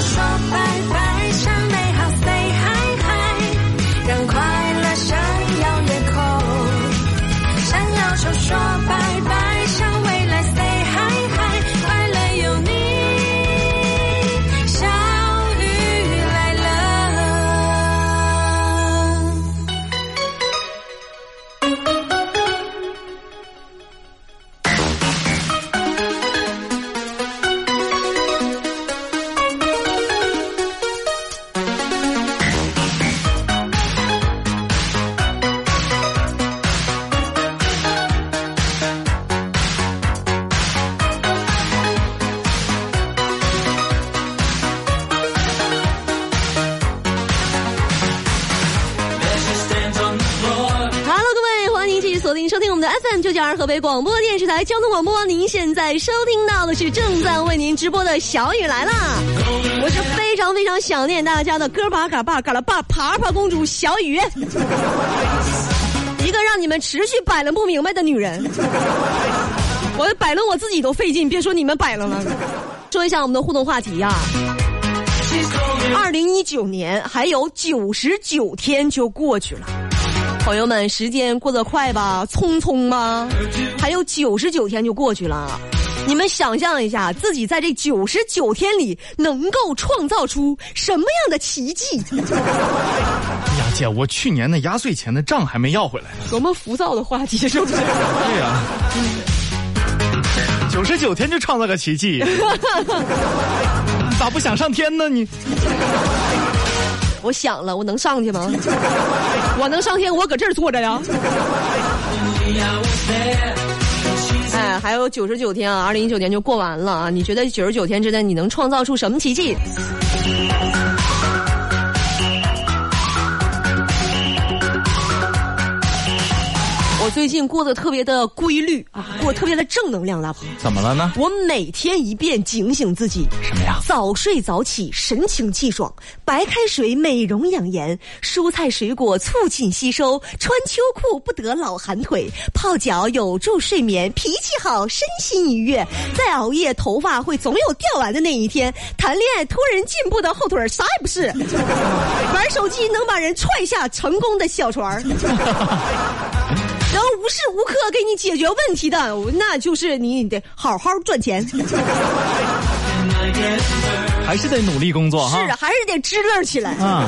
向烦恼 FM 九九二河北广播电视台交通广播。您现在收听到的是正在为您直播的小雨来啦！我是非常非常想念大家的哥巴嘎巴嘎拉巴爬爬公主小雨，一个让你们持续摆弄不明白的女人。我摆弄我自己都费劲，别说你们摆弄了。说一下我们的互动话题呀、二零一九年还有九十九天就过去了。朋友们，时间过得快吧，匆匆吗？还有九十九天就过去了，你们想象一下，自己在这九十九天里能够创造出什么样的奇迹？哎呀，姐，我去年的压岁钱的账还没要回来呢。多么浮躁的话题，是不是？对呀、九十九天就创造个奇迹，你咋不想上天呢？你我想了，我能上去吗？我能上天，我搁这儿坐着呀。哎，还有九十九天啊，二零一九年就过完了啊！你觉得九十九天之内你能创造出什么奇迹？最近过得特别的规律啊，过得特别的正能量，大鹏。怎么了呢？我每天一遍警醒自己，什么呀？早睡早起，神清气爽；白开水美容养颜，蔬菜水果促进吸收；穿秋裤不得老寒腿，泡脚有助睡眠；脾气好，身心愉悦；再熬夜，头发会总有掉完的那一天；谈恋爱拖人进步的后腿啥也不是；玩手机能把人踹下成功的小船 儿。能无时无刻给你解决问题的，那就是你得好好赚钱。还是得努力工作哈。是啊，还是得支棱起来。啊，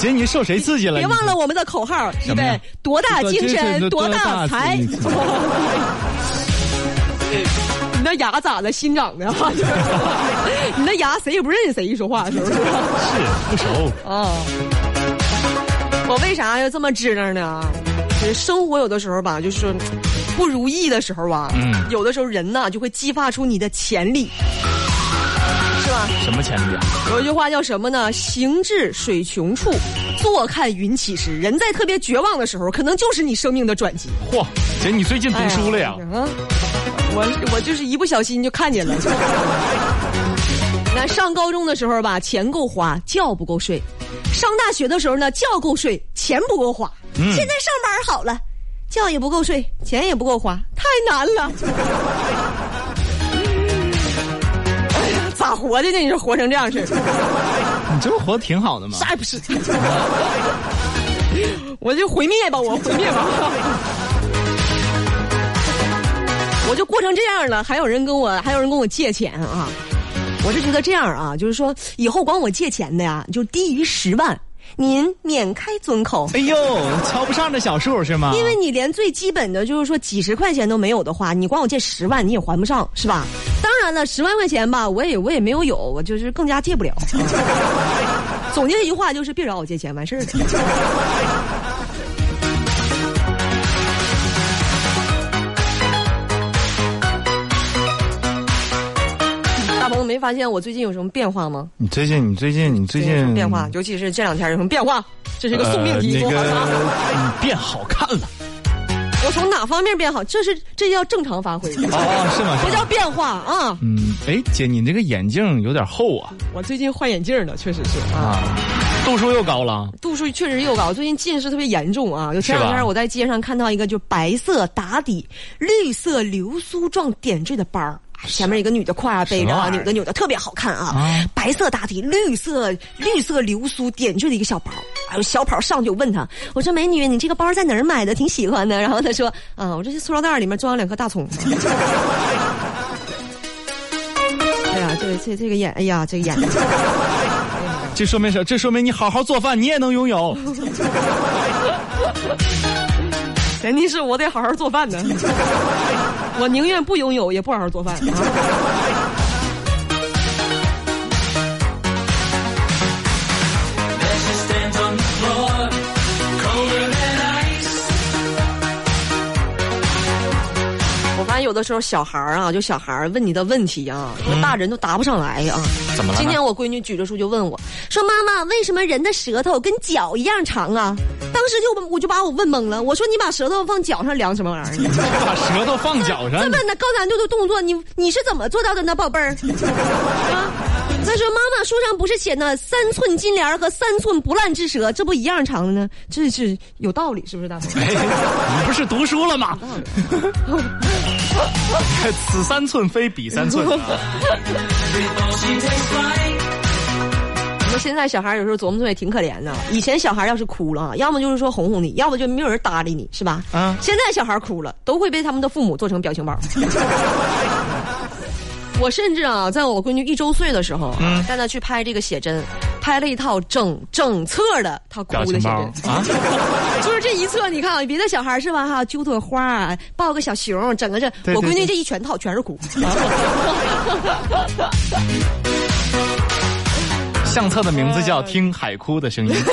姐，你受谁刺激了？别忘了我们的口号，预什么呀备，多大精神多大财。你你那牙咋的？新长的？你那牙谁也不认识谁一说话，是不是？是不熟。啊，我为啥要这么支棱呢？就是生活有的时候吧，就是不如意的时候啊，嗯有的时候人呢就会激发出你的潜力，是吧？什么潜力啊？有一句话叫什么呢？行至水穷处，坐看云起时。人在特别绝望的时候，可能就是你生命的转机。嚯，姐，你最近读书了呀？哎啊，我我就是一不小心就看见了。上高中的时候吧，钱够花，觉不够睡；上大学的时候呢，觉够睡，钱不够花。嗯现在上班好了，觉也不够睡，钱也不够花，太难了。哎呀，咋活的呢？你说活成这样式的？你这不活得挺好的吗？啥也不是。我就毁灭吧，我毁灭吧。我就过成这样了，还有人跟我，还有人跟我借钱啊！我是觉得这样啊，就是说以后管我借钱的呀，就低于十万，您免开尊口。哎呦，瞧不上这小数是吗？因为你连最基本的就是说几十块钱都没有的话，你管我借十万你也还不上，是吧？当然了，十万块钱吧，我也我也没有有，我就是更加借不了。总结一句话就是别找我借钱，完事儿了。没发现我最近有什么变化吗？你最近，你最近，你最有什么近变化，尤其是这两天有什么变化？这是一个送命题？你变好看了。我从哪方面变好？这是这叫正常发挥，是吗？不叫变化啊！嗯，哎，姐，你这个眼镜有点厚啊。我最近换眼镜了，确实是啊。啊，度数又高了。度数确实又高，最近近视特别严重啊！就前两天我在街上看到一个就白色打底、绿色流苏状点缀的包儿。前面一个女的挎着背着啊，什么玩意儿女的扭的特别好看啊，啊白色打底、绿色绿色流苏点缀的一个小包。还有小跑上去我问她，我说美女，你这个包在哪儿买的？挺喜欢的。然后她说，啊，我这是塑料袋里面装了两颗大葱。哎呀，这个这这个眼，哎呀，这个眼。这说明什？这说明你好好做饭，你也能拥有。前提是我得好好做饭呢，我宁愿不拥有，也不好好做饭。我发现有的时候小孩儿啊，就小孩儿问你的问题啊，大人都答不上来啊。怎么了今天我闺女举着书就问我，说妈妈，为什么人的舌头跟脚一样长啊？当时就我就把我问懵了，我说你把舌头放脚上量什么玩意儿？把舌头放脚上这，么的高难度的动作，你你是怎么做到的呢，宝贝儿？啊，他说妈妈，书上不是写呢三寸金莲和三寸不烂之舌，这不一样长的呢？这是有道理，是不是大鹏？哎，你不是读书了吗？此三寸非彼三寸。说现在小孩有时候琢磨琢磨也挺可怜的。以前小孩要是哭了，要么就是说哄哄你，要么就没有人搭理你，是吧？啊现在小孩哭了，都会被他们的父母做成表情包。我甚至啊，在我闺女一周岁的时候，嗯带她去拍这个写真，拍了一套整整册的她哭的写真。啊，就是这一册，你看啊，别的小孩是吧哈，揪朵花啊，抱个小熊，整个这，对对对我闺女这一全套全是哭。相册的名字叫《听海哭的声音》。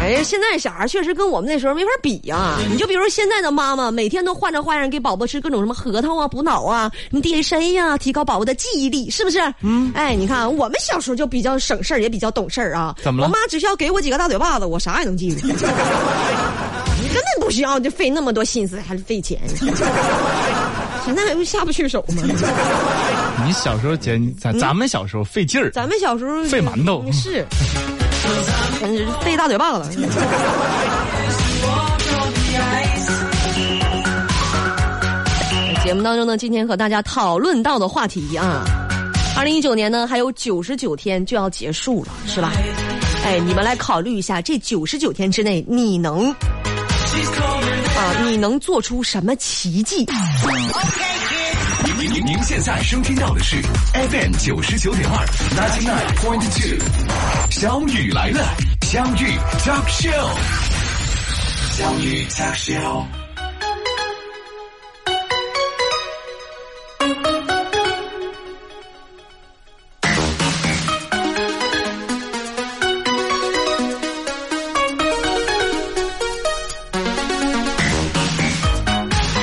哎，现在小孩确实跟我们那时候没法比呀、你就比如现在的妈妈，每天都换着花样给宝宝吃各种什么核桃啊、补脑啊、什么 DHA 呀、提高宝宝的记忆力，是不是？嗯。哎，你看我们小时候就比较省事儿，也比较懂事儿啊。怎么了我妈只需要给我几个大嘴巴子，我啥也能记住。你根本不需要就费那么多心思，还是费钱。现在不下不去手吗？你小时候姐，咱咱们小时候费劲儿，咱们小时候费馒头是，简直是费大嘴巴子了。节目当中呢，今天和大家讨论到的话题啊，二零一九年呢还有九十九天就要结束了，是吧？哎，你们来考虑一下，这九十九天之内，你能啊，你能做出什么奇迹？您您现在收听到的是 FM 九十九点二 ninety nine point two，小雨来了，相遇 talk show，相遇 talk show。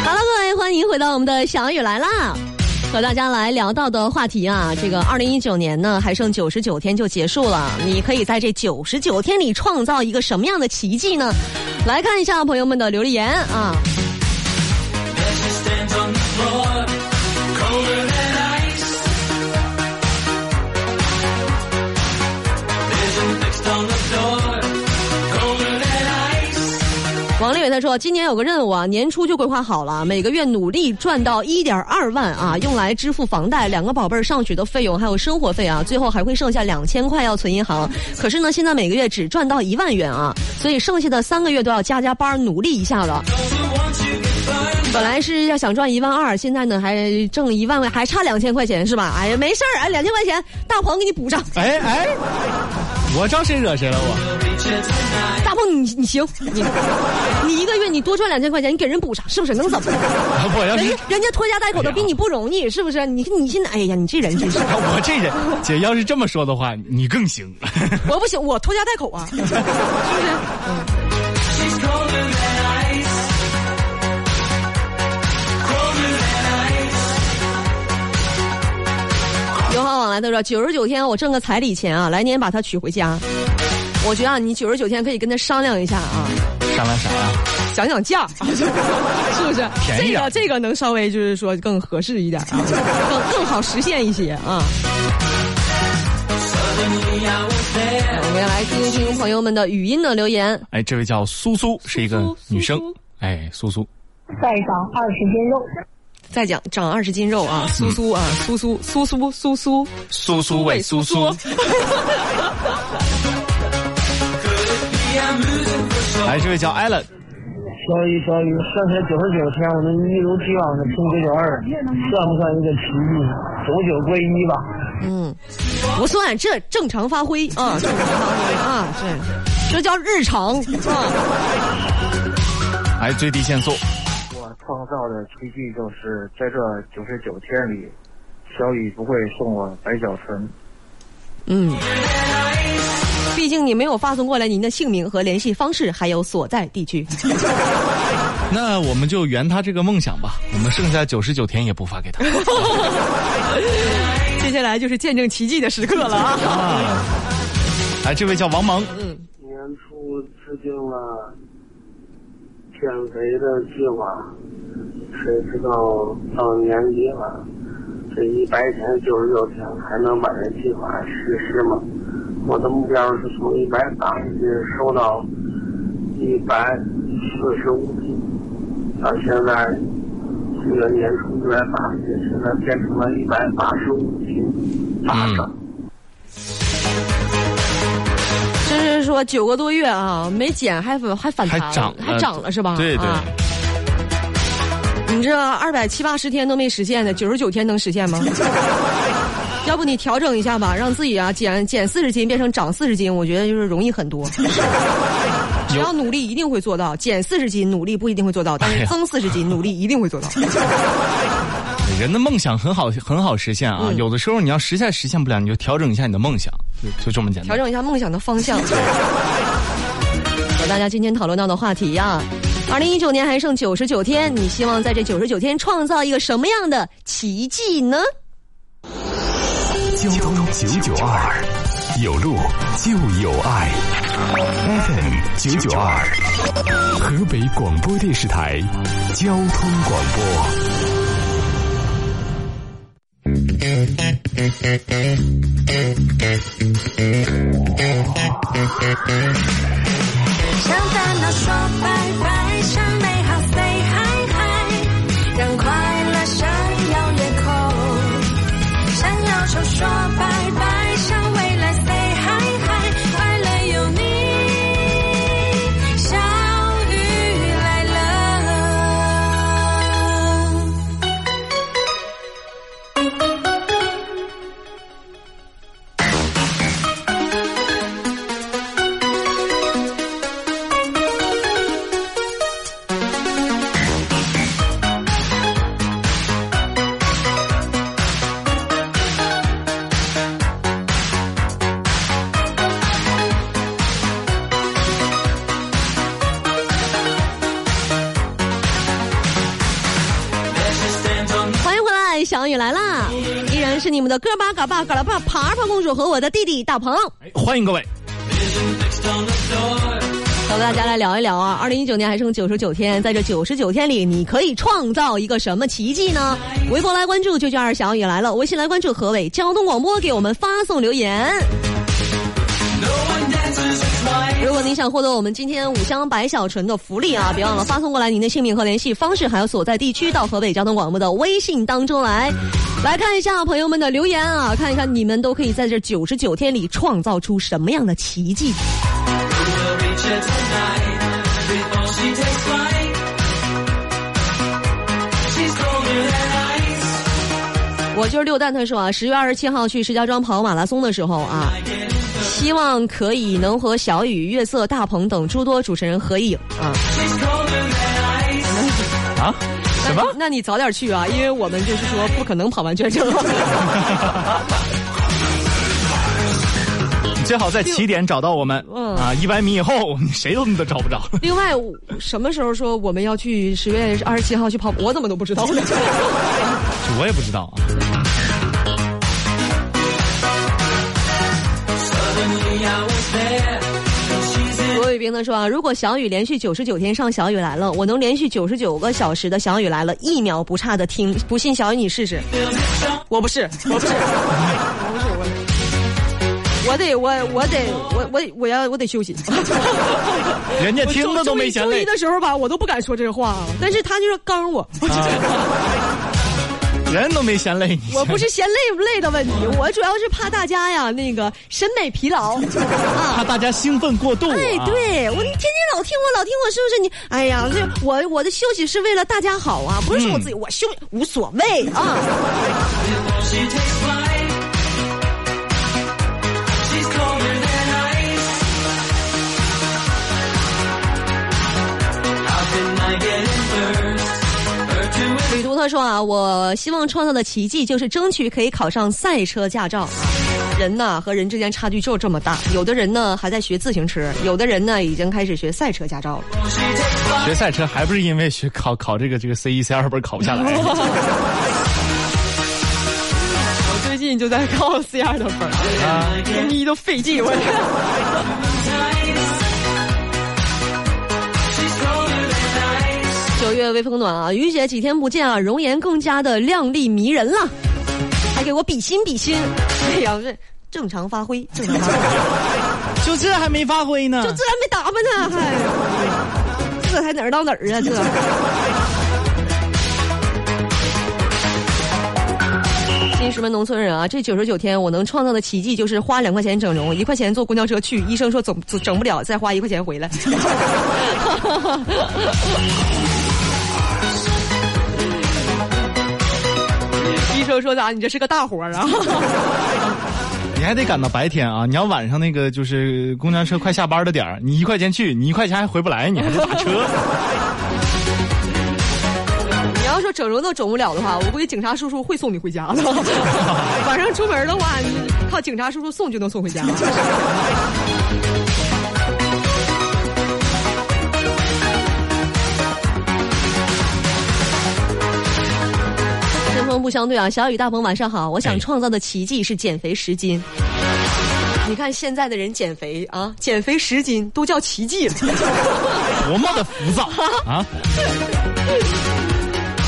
好了，各位，欢迎回到我们的小雨来啦。和大家来聊到的话题啊，这个二零一九年呢还剩九十九天就结束了，你可以在这九十九天里创造一个什么样的奇迹呢？来看一下朋友们的留言啊。王立伟他说，今年有个任务啊，年初就规划好了，每个月努力赚到一点二万啊，用来支付房贷、两个宝贝儿上学的费用，还有生活费啊，最后还会剩下两千块要存银行。可是呢，现在每个月只赚到一万元啊，所以剩下的三个月都要加加班努力一下了。本来是要想赚一万二，现在呢还挣一万块，还差两千块钱是吧？哎呀，没事儿，哎，两千块钱大鹏给你补上。哎哎，我招谁惹谁了我？大鹏你你行，你你一个月你多赚两千块钱，你给人补上，是不是？能怎么的？我要是人家人家拖家带口的比你不容易，是不是？你你现在，哎呀，你这人真是，我这人，姐要是这么说的话，你更行。我不行，我拖家带口啊，是不是往来都说，九十九天我挣个彩礼钱啊，来年把他娶回家。我觉得啊，你九十九天可以跟他商量一下啊，商量啥呀？讲讲价，是不是？便宜啊这个这个能稍微就是说更合适一点啊，更更好实现一些啊。我们来听一听朋友们的语音的留言。哎，这位叫苏苏，是一个女生苏苏。哎，苏苏，再长二十斤肉，再讲长二十斤肉啊，苏苏啊，苏苏苏苏苏苏，苏苏喂苏苏。哎，这位叫 Allen，小雨小雨，剩下九十九天，我们一如既往的听九九二，算不算一个奇迹？九九归一吧。嗯，不算，这正常发挥啊，正常发挥啊，这这叫日常啊。哎，最低限速。我创造的奇迹就是在这九十九天里，小雨不会送我白小纯。嗯，毕竟你没有发送过来您的姓名和联系方式，还有所在地区。那我们就圆他这个梦想吧，我们剩下九十九天也不发给他。接下来就是见证奇迹的时刻了啊！啊，哎，这位叫王蒙，嗯年初制定了减肥的计划，谁知道到年底了，这一百天九十六天还能把这计划实施吗？我的目标是从一百八十斤瘦到一百四十五斤，到现在这个年初一百八十斤，现在变成了一百八十五斤，大涨。这是说九个多月啊，没减还反还反弹，还涨了还涨了是吧？对对啊你这二百七八十天都没实现的，九十九天能实现吗？要不你调整一下吧，让自己啊减减四十斤变成长四十斤，我觉得就是容易很多。只要努力一定会做到，减四十斤努力不一定会做到，但是增四十斤努力一定会做到。人的梦想很好，很好实现啊。嗯有的时候你要实现实现不了，你就调整一下你的梦想，就就这么简单。调整一下梦想的方向。和大家今天讨论到的话题呀、二零一九年还剩九十九天，你希望在这九十九天创造一个什么样的奇迹呢？交通九九二，有路就有爱。FM 九九二，河北广播电视台交通广播。向烦恼说拜拜，的哥巴嘎巴嘎拉巴爬爬公主和我的弟弟大鹏，哎欢迎各位。和大家来聊一聊啊。二零一九年还剩九十九天，在这九十九天里，你可以创造一个什么奇迹呢？微博来关注就叫二小雨来了，微信来关注何伟交通广播，给我们发送留言。如果您想获得我们今天五香白小纯的福利啊，别忘了发送过来您的姓名和联系方式，还有所在地区到河北交通广播的微信当中来。来看一下朋友们的留言啊，看一看你们都可以在这九十九天里创造出什么样的奇迹。我就是六蛋，他说啊，十月二十七号去石家庄跑马拉松的时候啊，希望可以能和小雨、月色、大鹏等诸多主持人合影啊。啊？什么？那你早点去啊，因为我们就是说不可能跑完全程。你 最好在起点找到我们。嗯啊，一百米以后你谁都都找不着。另外，什么时候说我们要去十月二十七号去跑？我怎么都不知道呢？我也不知道啊。宇冰他说啊，如果小雨连续九十九天上小雨来了，我能连续九十九个小时的小雨来了，一秒不差的听。不信小雨你试试。我不是，我不是，我不是，我。我得我我得我我我要我得休息。人家听的都没嫌累周一，的时候吧，我都不敢说这话，但是他就是刚我。人都没嫌累，你我不是嫌累不累的问题，我主要是怕大家呀那个审美疲劳 怕啊。大家兴奋过度、啊。哎，对我，你天天老听我，老听我，是不是你？哎呀，这我我的休息是为了大家好啊，不是说我自己，我休无所谓啊。吕独他说啊，我希望创造的奇迹就是争取可以考上赛车驾照。人呐和人之间差距就这么大，有的人呢还在学自行车，有的人呢已经开始学赛车驾照了。学赛车还不是因为学考考这个这个 C 一 C 二本考不下来，我最近就在考 C 二的本儿，跟你都费劲，我。月微风暖啊，雨姐几天不见啊，容颜更加的靓丽迷人了，还给我比心比心。哎呀，这正常发挥，正常发挥，就这还没发挥呢。就这还没打扮呢，还这还哪儿到哪儿啊？这。新石门农村人啊，这九十九天我能创造的奇迹就是花两块钱整容，一块钱坐公交车去，医生说整整不了，再花一块钱回来。医生说咋？你这是个大活儿啊！你还得赶到白天啊！你要晚上那个就是公交车快下班的点儿，你一块钱去，你一块钱还回不来，你还得打车。你要说整容都整不了的话，我估计警察叔叔会送你回家的。晚上出门的话，你靠警察叔叔送就能送回家。针锋不相对啊，小雨大鹏晚上好，我想哎创造的奇迹是减肥十斤。你看现在的人减肥啊，减肥十斤都叫奇迹了。多么的浮躁啊！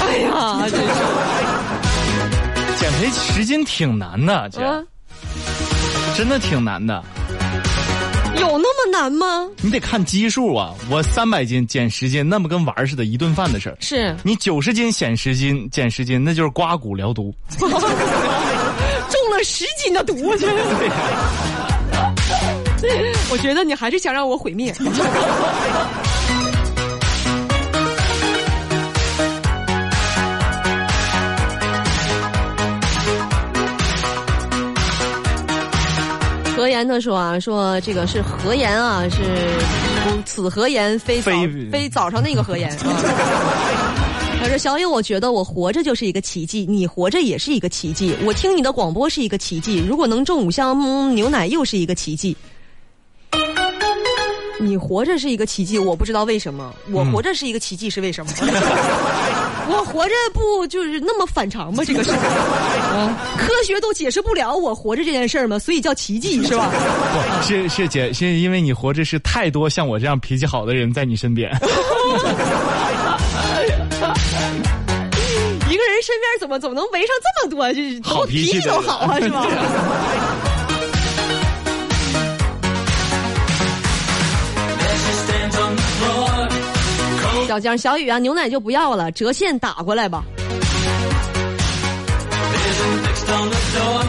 哎呀，真是。减肥十斤挺难的，这、啊，真的挺难的。有那么难吗？你得看基数啊！我三百斤减十斤，那么跟玩儿似的，一顿饭的事儿。是你九十斤减十斤，减十斤，那就是刮骨疗毒。中了十斤的毒，我觉得。我觉得你还是想让我毁灭。何言他说啊，说这个是何言啊，是不此何言非早非非早上那个何言啊。他说：“小野，我觉得我活着就是一个奇迹，你活着也是一个奇迹。我听你的广播是一个奇迹，如果能中五箱嗯牛奶又是一个奇迹。你活着是一个奇迹，我不知道为什么。我活着是一个奇迹是为什么？我活着不就是那么反常吗？这个事情，啊，科学都解释不了我活着这件事儿吗？所以叫奇迹是吧？不是是姐，是因为你活着是太多像我这样脾气好的人在你身边。一个人身边怎么怎么能围上这么多，就是好脾气都好啊，是吧？小江、小雨啊，牛奶就不要了，折现打过来吧。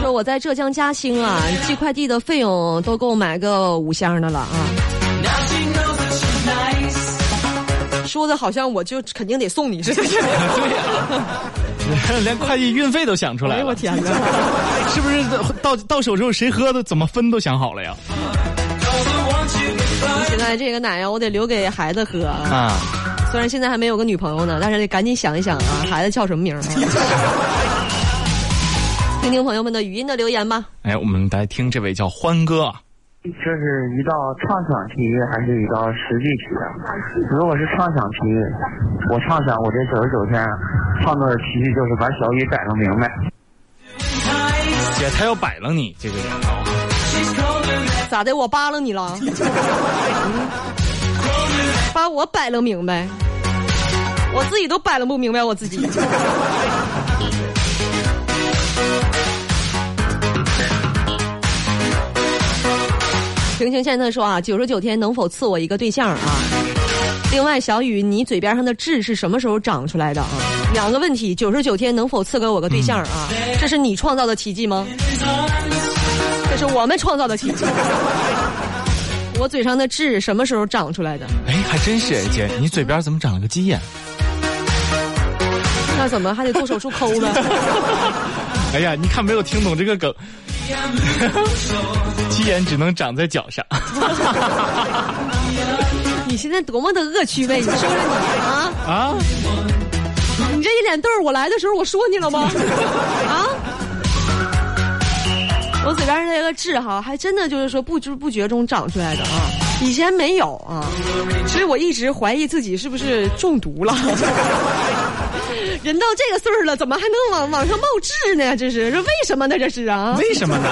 说我在浙江嘉兴啊，寄快递的费用都够买个五箱的了啊。说的好像我就肯定得送你似的。连快递运费都想出来了，哎呦我天哪！是不是到到手之后谁喝的怎么分都想好了呀.现在这个奶呀，我得留给孩子喝啊。啊，虽然现在还没有个女朋友呢，但是得赶紧想一想啊，孩子叫什么名儿啊？听听朋友们的语音的留言吧。哎，我们来听这位叫欢哥啊，这是一道畅想题还是一道实际题啊？如果是畅想题，我畅想我这九十九天创作的奇迹就是把小雨摆弄明白。姐他要摆弄你这个人咋的？我扒拉你了？嗯把我摆弄明白，我自己都摆弄不明白我自己。平行线在说啊，九十九天能否赐我一个对象啊？另外，小雨，你嘴边上的痣是什么时候长出来的啊？两个问题，九十九天能否赐给我个对象啊？这是你创造的奇迹吗？这是我们创造的奇迹。我嘴上的痣什么时候长出来的？还真是哎，姐，你嘴边怎么长了个鸡眼？那怎么还得做手术抠呢？哎呀，你看没有听懂这个梗，鸡眼只能长在脚上。你现在多么的恶趣味，你说说你啊？啊，你这一脸痘儿，我来的时候我说你了吗？啊？我嘴边上这个痣哈，还真的就是说不知不觉中长出来的啊，以前没有啊，所以我一直怀疑自己是不是中毒了。人到这个岁儿了，怎么还能往往上冒痣呢？这是这为什么呢？这是啊？为什么呢？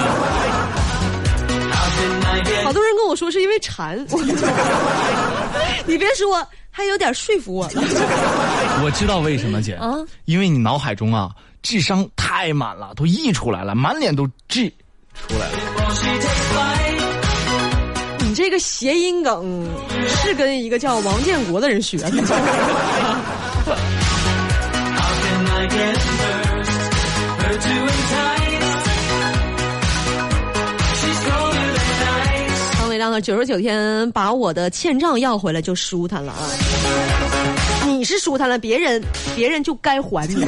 好多人跟我说是因为馋，你别说，还有点说服我了。我知道为什么，姐啊，因为你脑海中啊智商太满了，都溢出来了，满脸都痣出来了。这个谐音梗是跟一个叫王建国的人学的。唐伟亮的九十九天把我的欠账要回来就舒坦了啊！你是舒坦了，别人别人就该还你。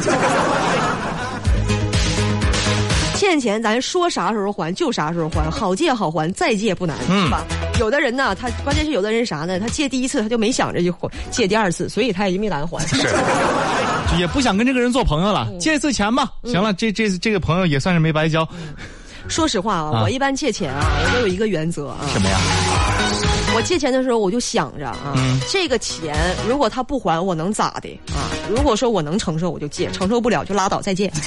欠钱咱说啥时候还就啥时候还，好借好还，再借不难，是吧？有的人呢，他关键是有的人啥呢？他借第一次他就没想着就还，借第二次，所以他也没难还。是，也不想跟这个人做朋友了，嗯借一次钱吧。行了，这这这个朋友也算是没白交。说实话啊，啊我一般借钱啊，我都有一个原则啊。什么呀？我借钱的时候，我就想着啊，嗯这个钱如果他不还，我能咋的啊？如果说我能承受，我就借；承受不了就拉倒，再借。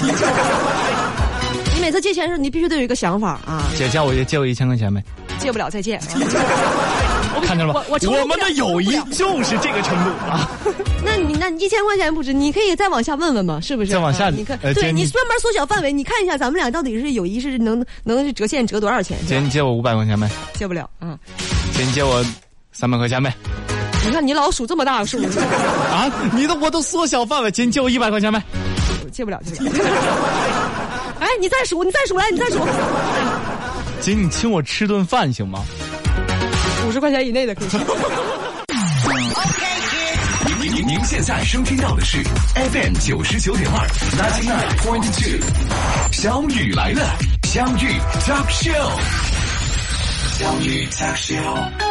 你每次借钱的时候，你必须得有一个想法啊，姐借我借我一千块钱呗，借不了再借。啊看见了吧？我们的友谊就是这个程度啊！那你那你一千块钱不止，你可以再往下问问嘛，是不是？再往下啊你看，呃对你专门缩小范围，你看一下咱们俩到底是友谊是能能折现折多少钱？姐，你借我五百块钱呗？借不了啊！姐，你借我三百块钱呗？你看你老数这么大个数，啊，你都我都缩小范围，姐，你借我一百块钱呗？借不了，借不了。哎，你再数，你再数来，你再数，姐，你请我吃顿饭行吗？五十块钱以内的可以。您您您现在收听到的是 FM 九十九点二，ninety nine point two，小雨来了，相遇 talk show，小雨 talk show。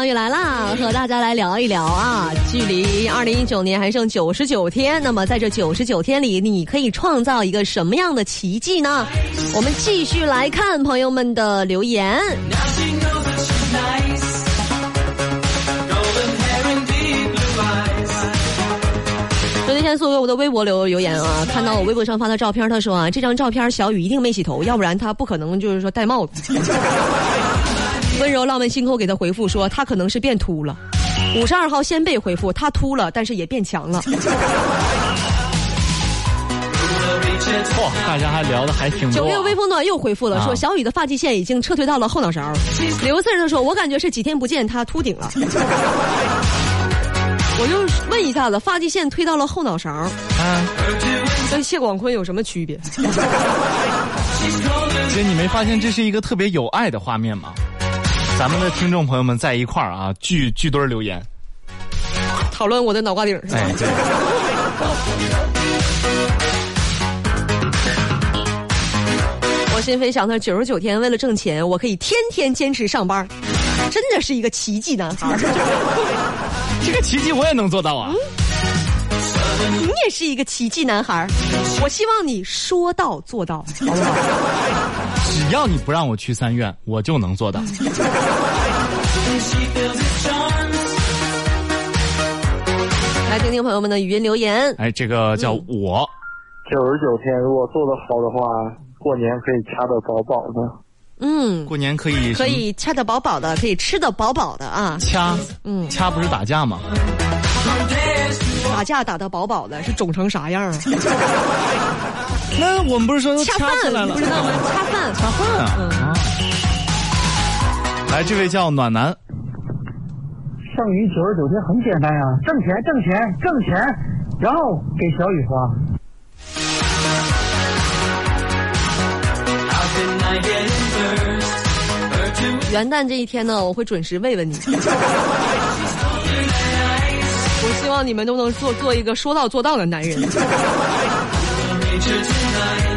迎回来，小雨来啦，和大家来聊一聊啊。距离二零一九年还剩九十九天，那么在这九十九天里，你可以创造一个什么样的奇迹呢？我们继续来看朋友们的留言。昨天素给我的微博留留言啊，看到我微博上发的照片，他说啊，这张照片小雨一定没洗头，要不然他不可能就是说戴帽子。温柔浪漫星空给他回复说，他可能是变秃了。五十二号先辈回复，他秃了，但是也变强了。嚯，大家还聊的还挺多啊。九月微风暖又回复了，啊说小雨的发际线已经撤退到了后脑勺。刘四儿他说，我感觉是几天不见他秃顶了。我就问一下子，发际线推到了后脑勺，嗯，跟谢广坤有什么区别？姐，你没发现这是一个特别有爱的画面吗？咱们的听众朋友们在一块儿啊，聚聚堆儿留言，讨论我的脑瓜顶是吧？哎，对。我心飞想他九十九天为了挣钱，我可以天天坚持上班，真的是一个奇迹男孩。这个奇迹我也能做到啊！你也是一个奇迹男孩，我希望你说到做到，好不好？只要你不让我去三院，我就能做到。来听听朋友们的语音留言。哎，这个叫我，九十九天，如果做得好的话，过年可以掐得饱饱的。嗯，过年可以可以掐得饱饱的，可以吃得饱饱的啊。掐，嗯掐不是打架吗？打架打得饱饱的，是肿成啥样啊？那我们不是说都恰饭，掐起来了你不知道吗？恰饭，恰饭啊！嗯啊来，这位叫暖男，剩余九十九天很简单呀、挣钱挣钱挣钱，然后给小雨花。元旦这一天呢，我会准时慰问你。我希望你们都能做做一个说到做到的男人.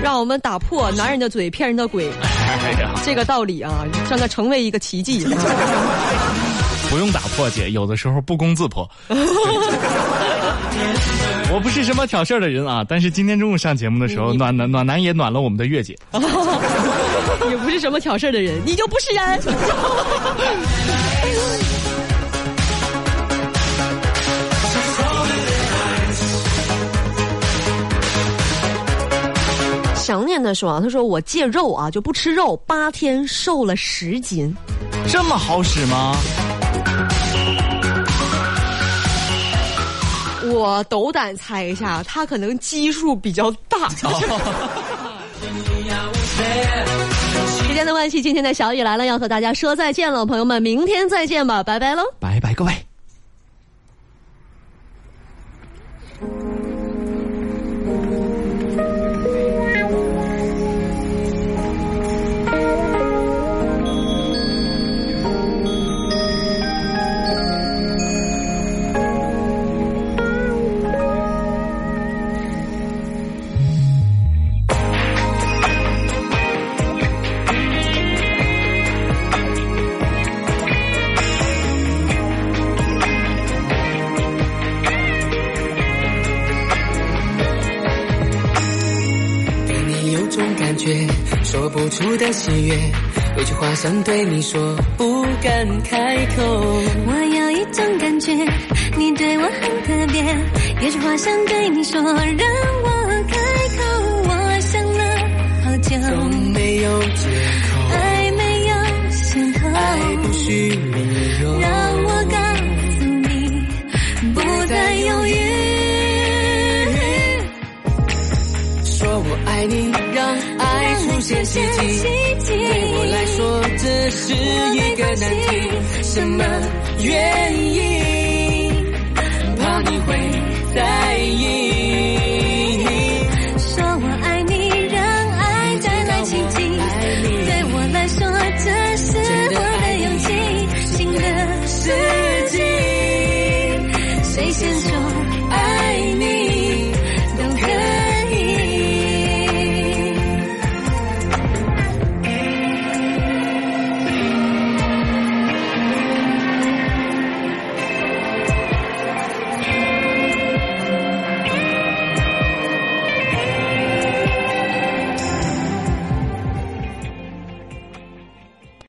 让我们打破男人的嘴骗人的鬼哎，这个道理啊，让它成为一个奇迹。不用打破姐，有的时候不攻自破。我不是什么挑事儿的人啊，但是今天中午上节目的时候，暖男暖男也暖了我们的月姐。也不是什么挑事儿的人，你就不是人。想念的说啊，他说我戒肉啊，就不吃肉，八天瘦了十斤。这么好使吗？我斗胆猜一下，他可能基数比较大。时间的关系，今天的小雨来了，要和大家说再见了，朋友们，明天再见吧，拜拜喽。拜拜各位。喜悦，有句话想对你说，不敢开口。我有一种感觉，你对我很特别，有句话想对你说，让我开口。我想了好久，都没有借口，爱没有先后，爱不需理由，让我告诉你，不再犹豫。说我爱你，让爱出现奇迹。是一个难题什么原因？